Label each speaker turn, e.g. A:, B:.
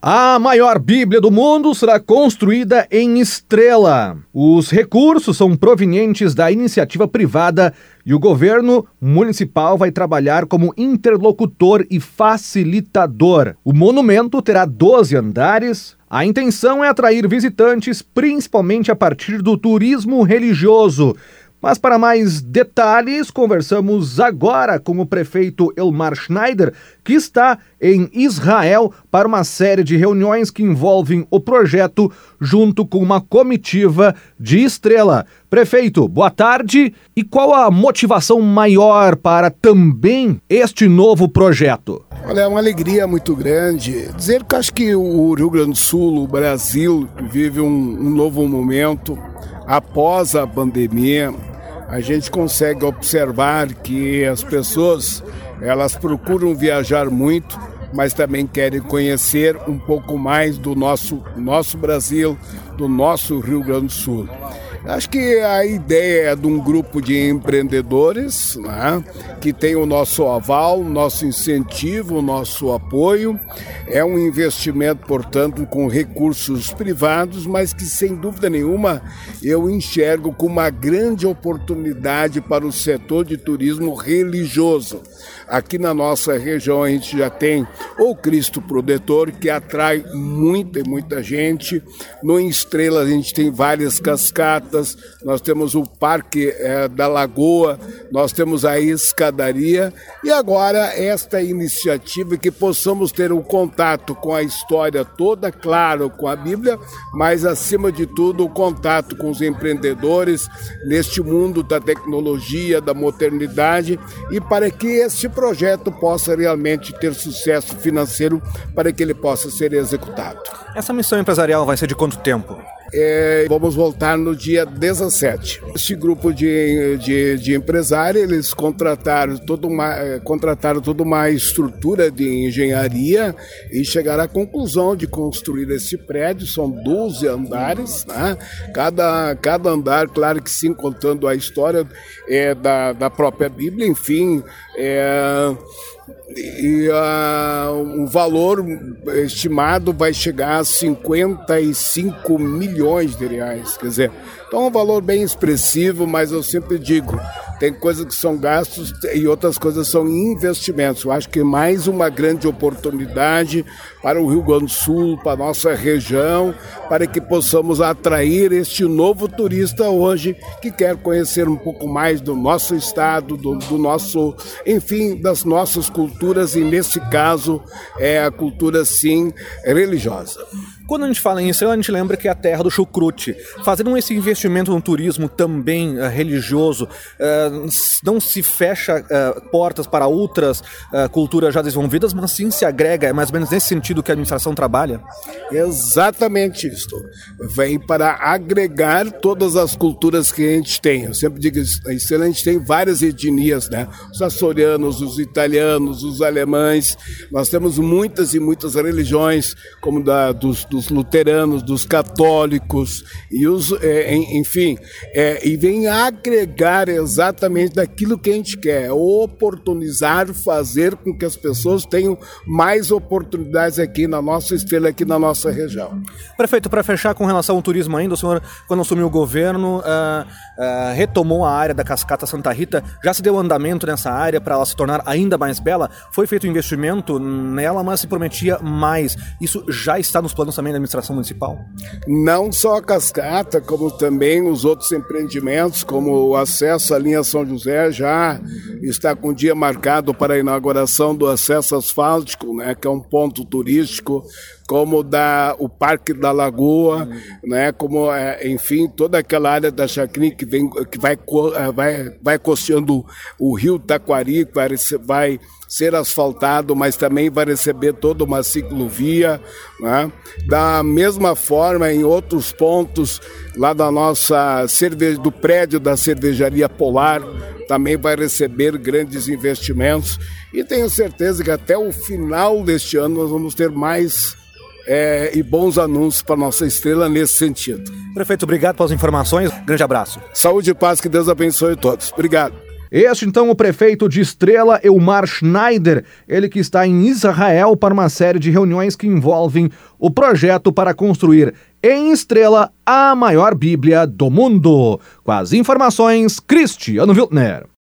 A: A maior Bíblia do mundo será construída em Estrela. Os recursos são provenientes da iniciativa privada e o governo municipal vai trabalhar como interlocutor e facilitador. O monumento terá 12 andares. A intenção é atrair visitantes, principalmente a partir do turismo religioso. Mas para mais detalhes, conversamos agora com o prefeito Elmar Schneider, que está em Israel para uma série de reuniões que envolvem o projeto junto com uma comitiva de Estrela. Prefeito, boa tarde. E qual a motivação maior para também este novo projeto?
B: Olha, é uma alegria muito grande dizer que acho que o Rio Grande do Sul, o Brasil, vive um, um novo momento após a pandemia a gente consegue observar que as pessoas elas procuram viajar muito, mas também querem conhecer um pouco mais do nosso nosso Brasil, do nosso Rio Grande do Sul. Acho que a ideia de um grupo de empreendedores né, que tem o nosso aval, nosso incentivo, nosso apoio. É um investimento, portanto, com recursos privados, mas que sem dúvida nenhuma eu enxergo como uma grande oportunidade para o setor de turismo religioso. Aqui na nossa região a gente já tem o Cristo Protetor, que atrai muita e muita gente. No Estrela a gente tem várias cascatas, nós temos o Parque é, da Lagoa, nós temos a escadaria e agora esta iniciativa que possamos ter um contato com a história toda, claro, com a Bíblia, mas acima de tudo o contato com os empreendedores neste mundo da tecnologia, da modernidade e para que este projeto possa realmente ter sucesso financeiro para que ele possa ser executado.
A: Essa missão empresarial vai ser de quanto tempo?
B: É, vamos voltar no dia 17. Este grupo de, de, de empresários, eles contrataram toda, uma, é, contrataram toda uma estrutura de engenharia e chegaram à conclusão de construir esse prédio. São 12 andares, né? cada, cada andar, claro que sim, contando a história é, da, da própria Bíblia, enfim. É, e uh, o valor estimado vai chegar a 55 milhões de reais. Quer dizer, então é um valor bem expressivo, mas eu sempre digo, tem coisas que são gastos e outras coisas são investimentos. Eu acho que mais uma grande oportunidade para o Rio Grande do Sul, para a nossa região, para que possamos atrair este novo turista hoje que quer conhecer um pouco mais do nosso estado, do, do nosso, enfim, das nossas culturas e nesse caso é a cultura sim religiosa.
A: Quando a gente fala em Israel, a gente lembra que é a terra do chucrute. Fazendo esse investimento no turismo também uh, religioso, uh, não se fecha uh, portas para outras culturas já desenvolvidas, mas sim se agrega. É mais ou menos nesse sentido que a administração trabalha?
B: Exatamente isso. Vem para agregar todas as culturas que a gente tem. Eu sempre digo isso, a gente tem várias etnias, né? Os açorianos, os italianos, os alemães. Nós temos muitas e muitas religiões, como da, dos, dos dos luteranos, dos católicos, e os, é, enfim, é, e vem agregar exatamente daquilo que a gente quer, oportunizar, fazer com que as pessoas tenham mais oportunidades aqui na nossa estrela, aqui na nossa região.
A: Prefeito, para fechar com relação ao turismo ainda, o senhor, quando assumiu o governo, uh, uh, retomou a área da Cascata Santa Rita, já se deu andamento nessa área para ela se tornar ainda mais bela? Foi feito um investimento nela, mas se prometia mais. Isso já está nos planos também também da administração municipal?
B: Não só a cascata, como também os outros empreendimentos, como o acesso à linha São José, já está com o dia marcado para a inauguração do acesso asfáltico, né, que é um ponto turístico como da, o Parque da Lagoa, né, como, é, enfim, toda aquela área da Chacrin que, vem, que vai, é, vai, vai costeando o rio Taquari, que vai, vai ser asfaltado, mas também vai receber toda uma ciclovia. Né? Da mesma forma, em outros pontos lá da nossa cerveja, do prédio da cervejaria Polar, também vai receber grandes investimentos. E tenho certeza que até o final deste ano nós vamos ter mais é, e bons anúncios para nossa estrela nesse sentido.
A: Prefeito, obrigado pelas informações. Grande abraço.
B: Saúde e paz, que Deus abençoe todos. Obrigado.
A: Este então o prefeito de Estrela, Elmar Schneider, ele que está em Israel para uma série de reuniões que envolvem o projeto para construir em Estrela a maior Bíblia do mundo. Com as informações, Cristiano Wiltner.